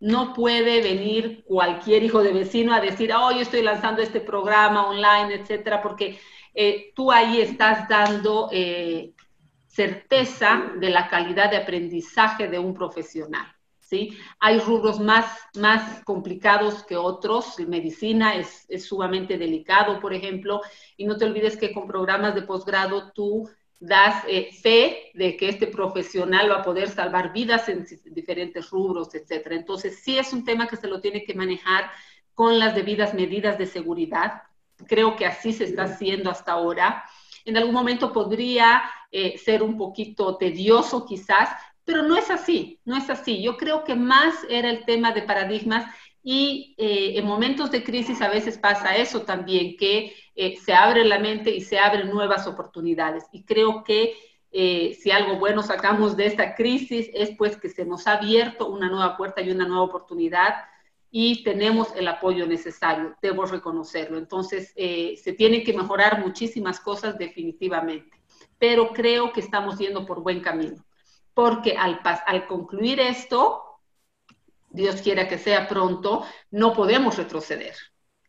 No puede venir cualquier hijo de vecino a decir, oh, yo estoy lanzando este programa online, etcétera, porque eh, tú ahí estás dando eh, certeza de la calidad de aprendizaje de un profesional. ¿Sí? Hay rubros más, más complicados que otros, medicina es, es sumamente delicado, por ejemplo, y no te olvides que con programas de posgrado tú das eh, fe de que este profesional va a poder salvar vidas en diferentes rubros, etcétera. Entonces, sí es un tema que se lo tiene que manejar con las debidas medidas de seguridad. Creo que así se está haciendo hasta ahora. En algún momento podría eh, ser un poquito tedioso quizás, pero no es así, no es así. Yo creo que más era el tema de paradigmas y eh, en momentos de crisis a veces pasa eso también, que eh, se abre la mente y se abren nuevas oportunidades. Y creo que eh, si algo bueno sacamos de esta crisis es pues que se nos ha abierto una nueva puerta y una nueva oportunidad y tenemos el apoyo necesario, debo reconocerlo. Entonces, se tienen que mejorar muchísimas cosas definitivamente, pero creo que estamos yendo por buen camino porque al, al concluir esto, Dios quiera que sea pronto, no podemos retroceder.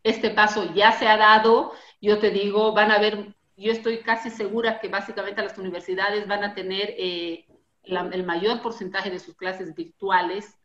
Este paso ya se ha dado, yo te digo, van a haber, yo estoy casi segura que básicamente las universidades van a tener eh, el mayor porcentaje de sus clases virtuales.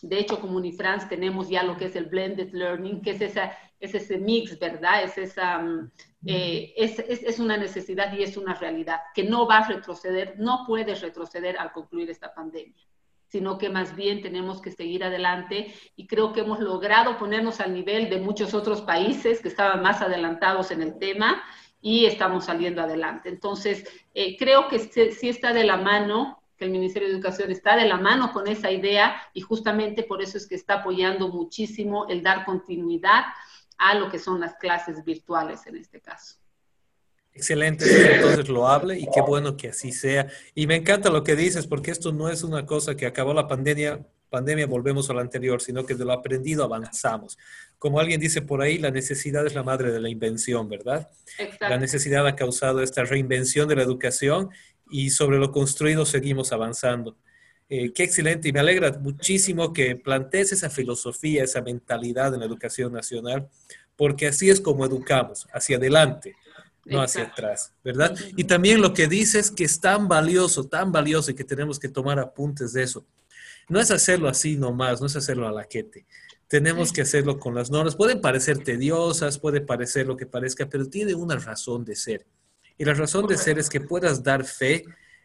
De hecho, como Unifrance tenemos ya lo que es el blended learning, que es, esa, es ese mix, ¿verdad? Es, esa, mm, eh, es, es, una necesidad y es una realidad que no va a retroceder, no puede retroceder al concluir esta pandemia sino que más bien tenemos que seguir adelante y creo que hemos logrado ponernos al nivel de muchos otros países que estaban más adelantados en el tema y estamos saliendo adelante. Entonces, eh, creo que sí está de la mano, el Ministerio de Educación está de la mano con esa idea y justamente por eso es que está apoyando muchísimo el dar continuidad a lo que son las clases virtuales en este caso. Excelente, entonces lo hable y qué bueno que así sea. Y me encanta lo que dices, porque esto no es una cosa que acabó la pandemia, pandemia volvemos a lo anterior, sino que de lo aprendido avanzamos. Como alguien dice por ahí, la necesidad es la madre de la invención, ¿verdad? La necesidad ha causado esta reinvención de la educación y sobre lo construido seguimos avanzando. Eh, qué excelente y me alegra muchísimo que plantees esa filosofía, esa mentalidad en la educación nacional, porque así es como educamos, hacia adelante no hacia atrás, ¿verdad? Y también lo que dices que es tan valioso, tan valioso y que tenemos que tomar apuntes de eso. No es hacerlo así nomás, no es hacerlo a la quete. Tenemos que hacerlo con las normas. Pueden parecer tediosas, puede parecer lo que parezca, pero tiene una razón de ser. Y la razón de ser es que puedas dar fe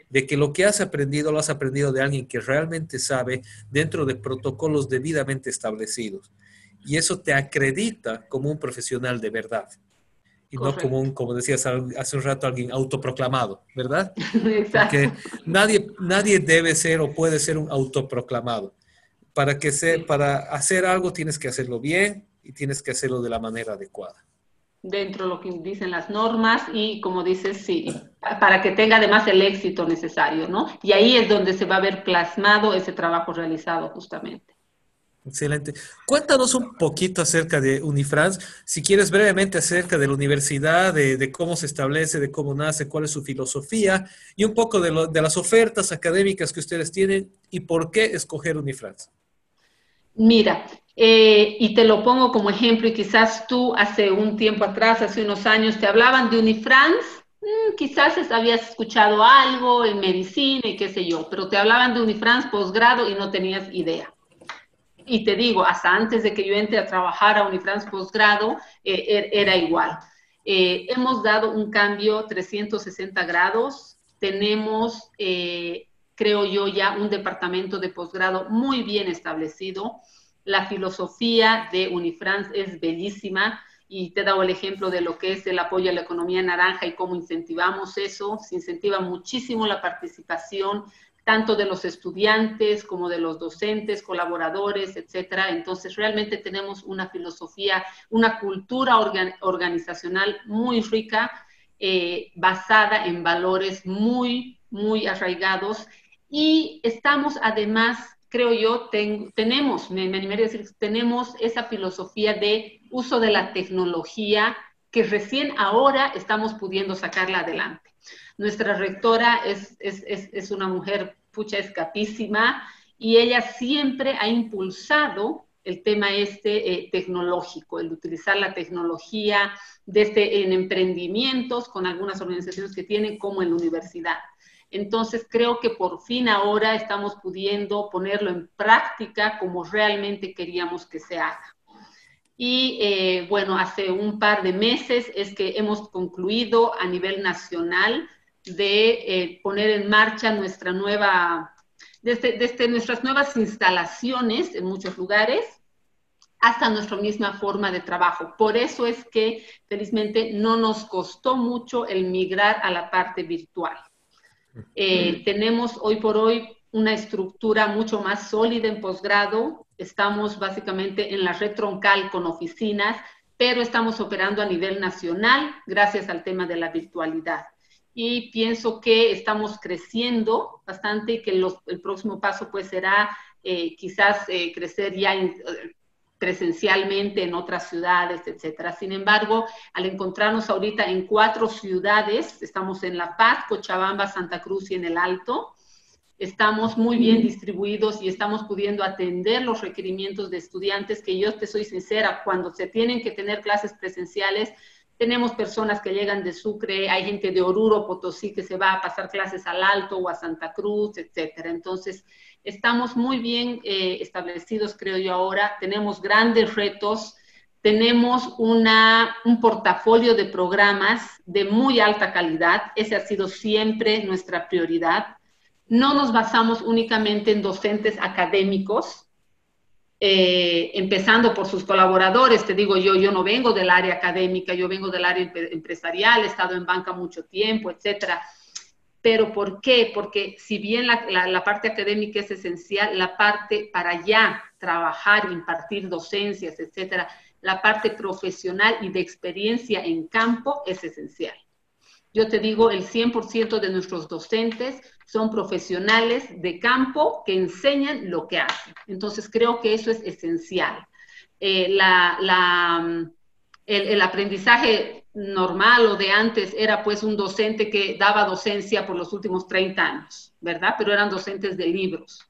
de que lo que has aprendido lo has aprendido de alguien que realmente sabe dentro de protocolos debidamente establecidos. Y eso te acredita como un profesional de verdad y no como un, como decías hace un rato, alguien autoproclamado, ¿verdad? (laughs) Exacto. Porque nadie, nadie debe ser o puede ser un autoproclamado. Para, que se, para hacer algo tienes que hacerlo bien y tienes que hacerlo de la manera adecuada. Dentro de lo que dicen las normas y como dices, sí, para que tenga además el éxito necesario, ¿no? Y ahí es donde se va a ver plasmado ese trabajo realizado justamente. Excelente. Cuéntanos un poquito acerca de Unifrance, si quieres brevemente acerca de la universidad, de, cómo se establece, de cómo nace, cuál es su filosofía y un poco de, de, las ofertas académicas que ustedes tienen y por qué escoger Unifrance. Mira, eh, y te lo pongo como ejemplo y quizás tú hace un tiempo atrás, hace unos años, te hablaban de Unifrance, mm, quizás habías escuchado algo en medicina y qué sé yo, pero te hablaban de Unifrance posgrado y no tenías idea y te digo, hasta antes de que yo entre a trabajar a Unifrance posgrado, eh, er, era igual. Eh, hemos dado un cambio 360 grados. Tenemos, eh, creo yo, ya un departamento de posgrado muy bien establecido. La filosofía de Unifrance es bellísima y te he dado el ejemplo de lo que es el apoyo a la economía naranja y cómo incentivamos eso. Se incentiva muchísimo la participación tanto de los estudiantes como de los docentes, colaboradores, etcétera. Entonces, realmente tenemos una filosofía, una cultura organizacional muy rica, eh, basada en valores muy, muy arraigados. Y estamos además, creo yo, tenemos, me, me animaría a decir, tenemos esa filosofía de uso de la tecnología que recién ahora estamos pudiendo sacarla adelante. Nuestra rectora es, es, es, una mujer pucha escapísima y ella siempre ha impulsado el tema este eh, tecnológico, el utilizar la tecnología desde en emprendimientos con algunas organizaciones que tienen como en la universidad. Entonces creo que por fin ahora estamos pudiendo ponerlo en práctica como realmente queríamos que se haga. Y eh, bueno, hace un par de meses es que hemos concluido a nivel nacional de eh, poner en marcha nuestra nueva, desde, desde nuestras nuevas instalaciones en muchos lugares hasta nuestra misma forma de trabajo. Por eso es que felizmente no nos costó mucho el migrar a la parte virtual. Eh, tenemos hoy por hoy una estructura mucho más sólida en posgrado. Estamos básicamente en la red troncal con oficinas, pero estamos operando a nivel nacional gracias al tema de la virtualidad y pienso que estamos creciendo bastante y que el próximo paso pues será eh, quizás eh, crecer ya eh, presencialmente en otras ciudades, etcétera. Sin embargo, al encontrarnos ahorita en cuatro ciudades, estamos en La Paz, Cochabamba, Santa Cruz y en El Alto, estamos muy bien distribuidos y estamos pudiendo atender los requerimientos de estudiantes que yo te soy sincera, cuando se tienen que tener clases presenciales, tenemos personas que llegan de Sucre, hay gente de Oruro, Potosí, que se va a pasar clases al Alto o a Santa Cruz, etcétera. Entonces, estamos muy bien eh, establecidos, creo yo, ahora. Tenemos grandes retos, tenemos una, un portafolio de programas de muy alta calidad. Ese ha sido siempre nuestra prioridad. No nos basamos únicamente en docentes académicos, eh, empezando por sus colaboradores, te digo yo, yo no vengo del área académica, yo vengo del área empresarial, he estado en banca mucho tiempo, etcétera. Pero ¿por qué? Porque si bien la, parte académica es esencial, la parte para ya trabajar, impartir docencias, etcétera, la parte profesional y de experiencia en campo es esencial. Yo te digo, el 100% de nuestros docentes son profesionales de campo que enseñan lo que hacen. Entonces, creo que eso es esencial. Eh, el, aprendizaje normal o de antes era pues un docente que daba docencia por los últimos 30 años, ¿verdad? Pero eran docentes de libros.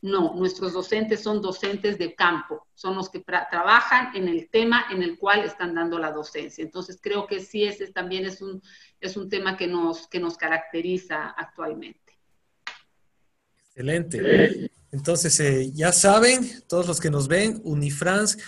No, nuestros docentes son docentes de campo, son los que trabajan en el tema en el cual están dando la docencia. Entonces, creo que sí, ese también es un, es un tema que nos, que nos caracteriza actualmente. Excelente. Entonces, eh, ya saben, todos los que nos ven, Unifrance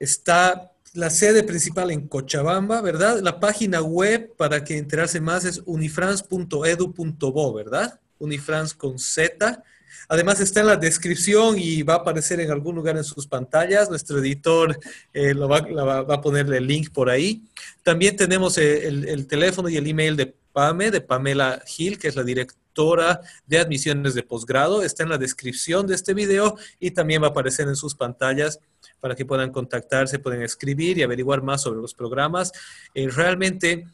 está la sede principal en Cochabamba, ¿verdad? La página web para que enterarse más es unifrance.edu.bo, ¿verdad? Unifrance con Z. Además está en la descripción y va a aparecer en algún lugar en sus pantallas. Nuestro editor eh, lo va, a ponerle el link por ahí. También tenemos eh, el, teléfono y el email de PAME, de Pamela Gil, que es la directora de admisiones de posgrado. Está en la descripción de este video y también va a aparecer en sus pantallas para que puedan contactarse, pueden escribir y averiguar más sobre los programas. Eh, realmente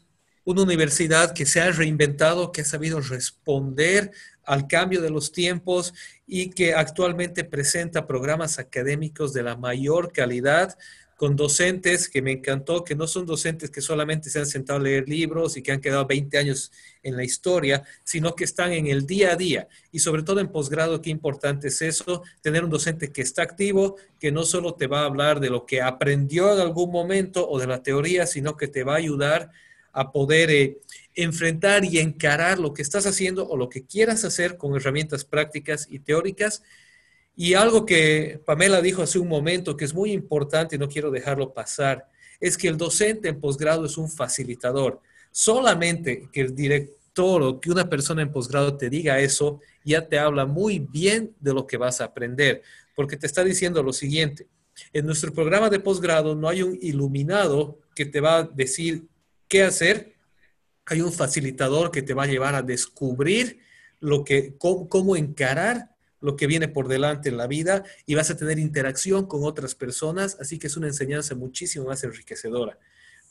una universidad que se ha reinventado, que ha sabido responder al cambio de los tiempos y que actualmente presenta programas académicos de la mayor calidad con docentes que me encantó, que no son docentes que solamente se han sentado a leer libros y que han quedado 20 años en la historia, sino que están en el día a día. Y sobre todo en posgrado, qué importante es eso, tener un docente que está activo, que no solo te va a hablar de lo que aprendió en algún momento o de la teoría, sino que te va a ayudar a poder eh, enfrentar y encarar lo que estás haciendo o lo que quieras hacer con herramientas prácticas y teóricas. Y algo que Pamela dijo hace un momento que es muy importante y no quiero dejarlo pasar, es que el docente en posgrado es un facilitador. Solamente que el director o que una persona en posgrado te diga eso, ya te habla muy bien de lo que vas a aprender, porque te está diciendo lo siguiente. En nuestro programa de posgrado no hay un iluminado que te va a decir qué hacer, hay un facilitador que te va a llevar a descubrir lo que, cómo, encarar lo que viene por delante en la vida y vas a tener interacción con otras personas, así que es una enseñanza muchísimo más enriquecedora.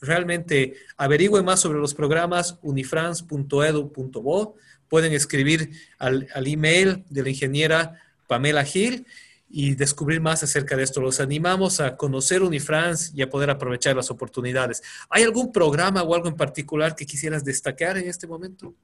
Realmente averigüen más sobre los programas unifrance.edu.bo, pueden escribir al, al email de la ingeniera Pamela Gil y descubrir más acerca de esto. Los animamos a conocer Unifrance y a poder aprovechar las oportunidades. ¿Hay algún programa o algo en particular que quisieras destacar en este momento?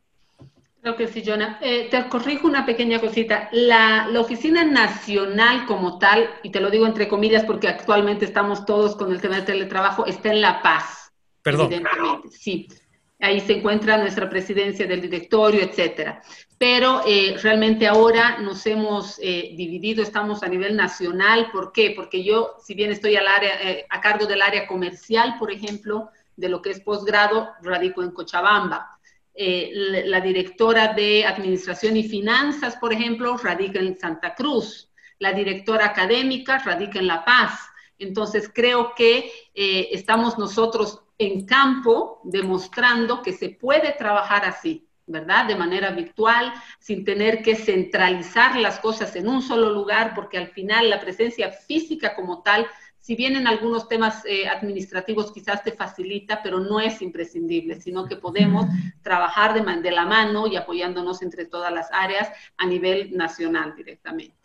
Creo que sí, Jonah. Eh, te corrijo una pequeña cosita. La, la, Oficina Nacional como tal, y te lo digo entre comillas porque actualmente estamos todos con el tema del teletrabajo, está en La Paz. Perdón. Evidentemente, sí. Ahí se encuentra nuestra presidencia del directorio, etcétera pero eh, realmente ahora nos hemos eh, dividido, estamos a nivel nacional. ¿Por qué? Porque yo, si bien estoy al área, eh, a cargo del área comercial, por ejemplo, de lo que es posgrado, radico en Cochabamba. La directora de Administración y Finanzas, por ejemplo, radica en Santa Cruz. La directora académica radica en La Paz. Entonces, creo que estamos nosotros en campo demostrando que se puede trabajar así ¿verdad? De manera virtual, sin tener que centralizar las cosas en un solo lugar, porque al final la presencia física como tal, si bien en algunos temas eh, administrativos quizás te facilita, pero no es imprescindible, sino que podemos trabajar de, de la mano y apoyándonos entre todas las áreas a nivel nacional directamente.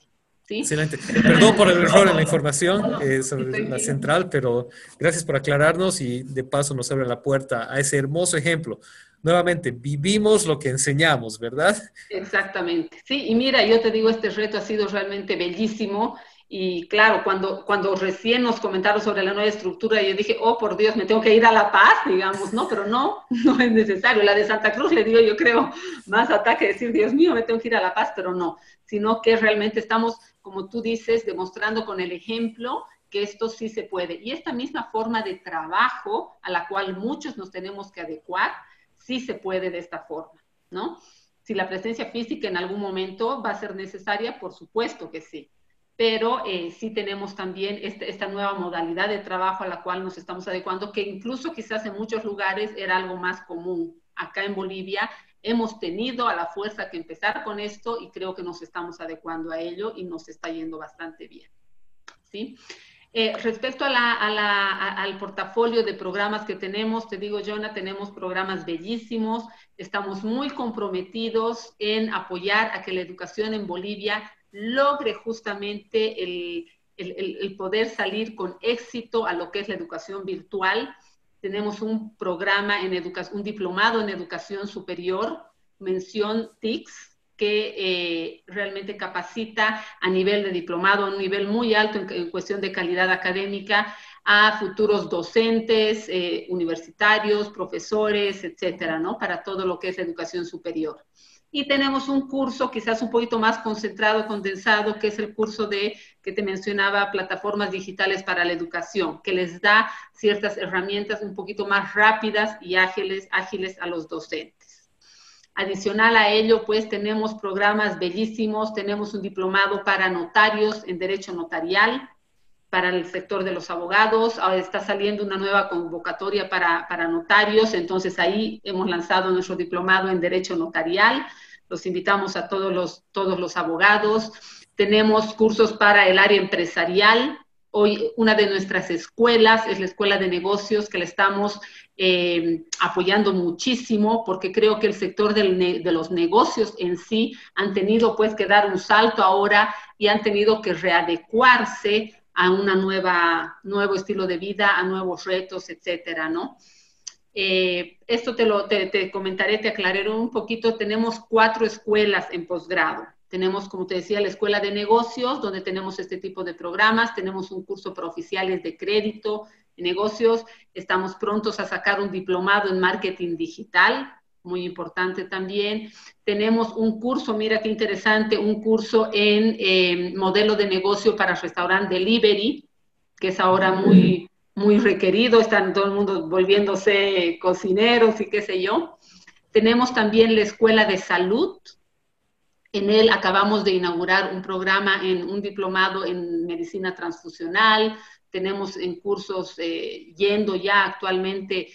¿Sí? Excelente. Perdón por el error en la información eh, sobre la central, pero gracias por aclararnos y de paso nos abre la puerta a ese hermoso ejemplo nuevamente, vivimos lo que enseñamos, ¿verdad? Exactamente. Sí, y mira, yo te digo, este reto ha sido realmente bellísimo Y claro, cuando, cuando recién nos comentaron sobre la nueva estructura, yo dije, oh, por Dios, me tengo que ir a La Paz, digamos, ¿no? Pero no, (laughs) no es necesario. La de Santa Cruz le digo, yo creo, más ataque decir, Dios mío, me tengo que ir a La Paz, pero no, sino que realmente estamos, como tú dices, demostrando con el ejemplo que esto sí se puede. Y esta misma forma de trabajo a la cual muchos nos tenemos que adecuar, sí se puede de esta forma, ¿no? Si la presencia física en algún momento va a ser necesaria, por supuesto que sí pero eh, sí tenemos también este, esta nueva modalidad de trabajo a la cual nos estamos adecuando, que incluso quizás en muchos lugares era algo más común. Acá en Bolivia hemos tenido a la fuerza que empezar con esto y creo que nos estamos adecuando a ello y nos está yendo bastante bien. ¿sí? Eh, respecto al portafolio de programas que tenemos, te digo, Jonah, tenemos programas bellísimos, estamos muy comprometidos en apoyar a que la educación en Bolivia logre justamente el, poder salir con éxito a lo que es la educación virtual. Tenemos un programa en educación, un diplomado en educación superior, mención TICS, que eh, realmente capacita a nivel de diplomado, a un nivel muy alto en, cuestión de calidad académica, a futuros docentes, eh, universitarios, profesores, etcétera, ¿no? Para todo lo que es educación superior. Y tenemos un curso quizás un poquito más concentrado, condensado, que es el curso de, que te mencionaba, plataformas digitales para la educación, que les da ciertas herramientas un poquito más rápidas y ágiles, ágiles a los docentes. Adicional a ello, pues tenemos programas bellísimos, tenemos un diplomado para notarios en derecho notarial, para el sector de los abogados, ahora está saliendo una nueva convocatoria para, para, notarios, entonces ahí hemos lanzado nuestro diplomado en Derecho Notarial, los invitamos a todos los, todos los abogados, tenemos cursos para el área empresarial, hoy una de nuestras escuelas es la Escuela de Negocios, que le estamos eh, apoyando muchísimo, porque creo que el sector de los negocios en sí han tenido pues que dar un salto ahora y han tenido que readecuarse a una nueva, nuevo estilo de vida, a nuevos retos, etcétera, ¿no? Eh, esto te lo te, comentaré, te aclararé un poquito. Tenemos cuatro escuelas en posgrado. Tenemos, como te decía, la escuela de negocios, donde tenemos este tipo de programas. Tenemos un curso para oficiales de crédito, negocios. Estamos prontos a sacar un diplomado en marketing digital, muy importante también. Tenemos un curso, mira qué interesante, un curso en eh, modelo de negocio para restaurante delivery, que es ahora muy, muy requerido, están todo el mundo volviéndose cocineros y qué sé yo. Tenemos también la Escuela de Salud. En él acabamos de inaugurar un programa en un diplomado en medicina transfusional. Tenemos en cursos eh, yendo ya actualmente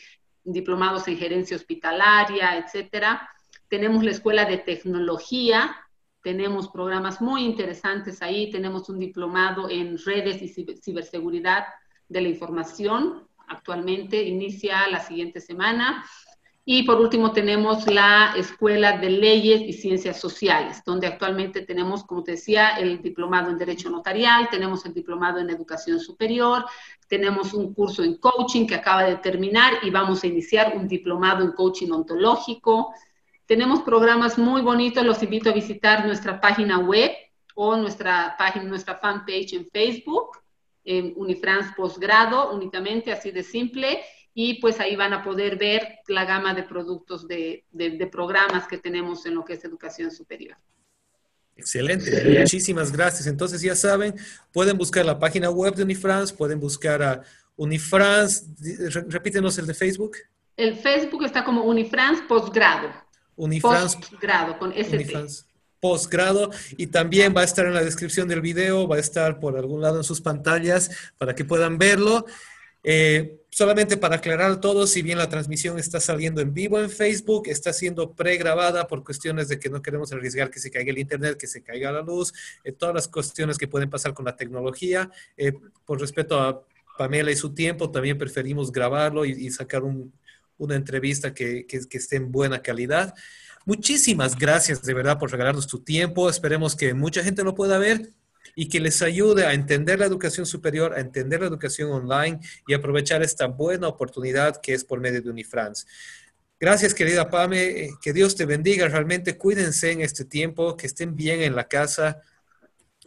diplomados en gerencia hospitalaria, etcétera. Tenemos la Escuela de Tecnología, tenemos programas muy interesantes ahí, tenemos un diplomado en redes y ciberseguridad de la información. Actualmente inicia la siguiente semana. Y por último tenemos la Escuela de Leyes y Ciencias Sociales, donde actualmente tenemos, como te decía, el diplomado en Derecho Notarial, tenemos el diplomado en Educación Superior, tenemos un curso en coaching que acaba de terminar y vamos a iniciar un diplomado en coaching ontológico. Tenemos programas muy bonitos, los invito a visitar nuestra página web o nuestra página, nuestra fanpage en Facebook en Unifrance Postgrado, únicamente así de simple, y pues ahí van a poder ver la gama de productos de, de, programas que tenemos en lo que es educación superior. Excelente, muchísimas gracias. Entonces ya saben, pueden buscar la página web de Unifrance, pueden buscar a Unifrance, repítenos el de Facebook. El Facebook está como Unifrance Postgrado. Unifrance Postgrado con ST posgrado y también va a estar en la descripción del video, va a estar por algún lado en sus pantallas para que puedan verlo. Eh, solamente para aclarar todo, si bien la transmisión está saliendo en vivo en Facebook, está siendo pregrabada por cuestiones de que no queremos arriesgar que se caiga el internet, que se caiga la luz, eh, todas las cuestiones que pueden pasar con la tecnología. Eh, por respeto a Pamela y su tiempo, también preferimos grabarlo y, sacar una entrevista que, que esté en buena calidad. Muchísimas gracias de verdad por regalarnos tu tiempo. Esperemos que mucha gente lo pueda ver y que les ayude a entender la educación superior, a entender la educación online y aprovechar esta buena oportunidad que es por medio de Unifrance. Gracias, querida Pame. Que Dios te bendiga. Realmente cuídense en este tiempo, que estén bien en la casa.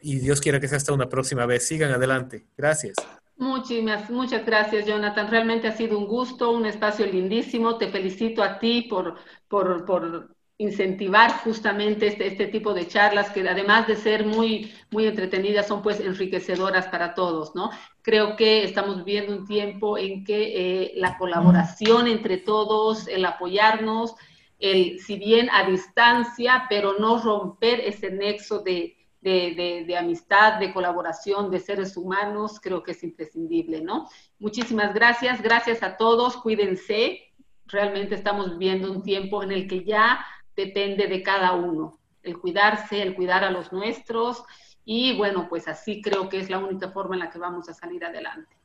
y Dios quiera que sea hasta una próxima vez. Sigan adelante. Gracias. Muchísimas, muchas gracias, Jonathan. Realmente ha sido un gusto, un espacio lindísimo. Te felicito a ti por, por, por incentivar justamente este, este tipo de charlas que además de ser muy, muy entretenidas son pues enriquecedoras para todos, ¿no? Creo que estamos viviendo un tiempo en que eh, la colaboración entre todos, el apoyarnos, el, si bien a distancia, pero no romper ese nexo de, de, de, amistad, de colaboración, de seres humanos, creo que es imprescindible, ¿no? Muchísimas gracias, gracias a todos, cuídense. Realmente estamos viviendo un tiempo en el que ya depende de cada uno, el cuidarse, el cuidar a los nuestros y bueno, pues así creo que es la única forma en la que vamos a salir adelante.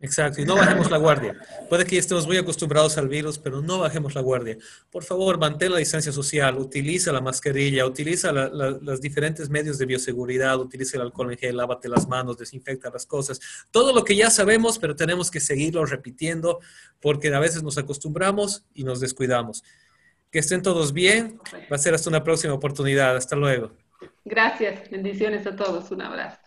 Exacto, y no bajemos la guardia. Puede que estemos muy acostumbrados al virus, pero no bajemos la guardia. Por favor, mantén la distancia social, utiliza la mascarilla, utiliza los diferentes medios de bioseguridad, utiliza el alcohol en gel, lávate las manos, desinfecta las cosas. Todo lo que ya sabemos, pero tenemos que seguirlo repitiendo porque a veces nos acostumbramos y nos descuidamos. Que estén todos bien. Va a ser hasta una próxima oportunidad. Hasta luego. Gracias. Bendiciones a todos. Un abrazo.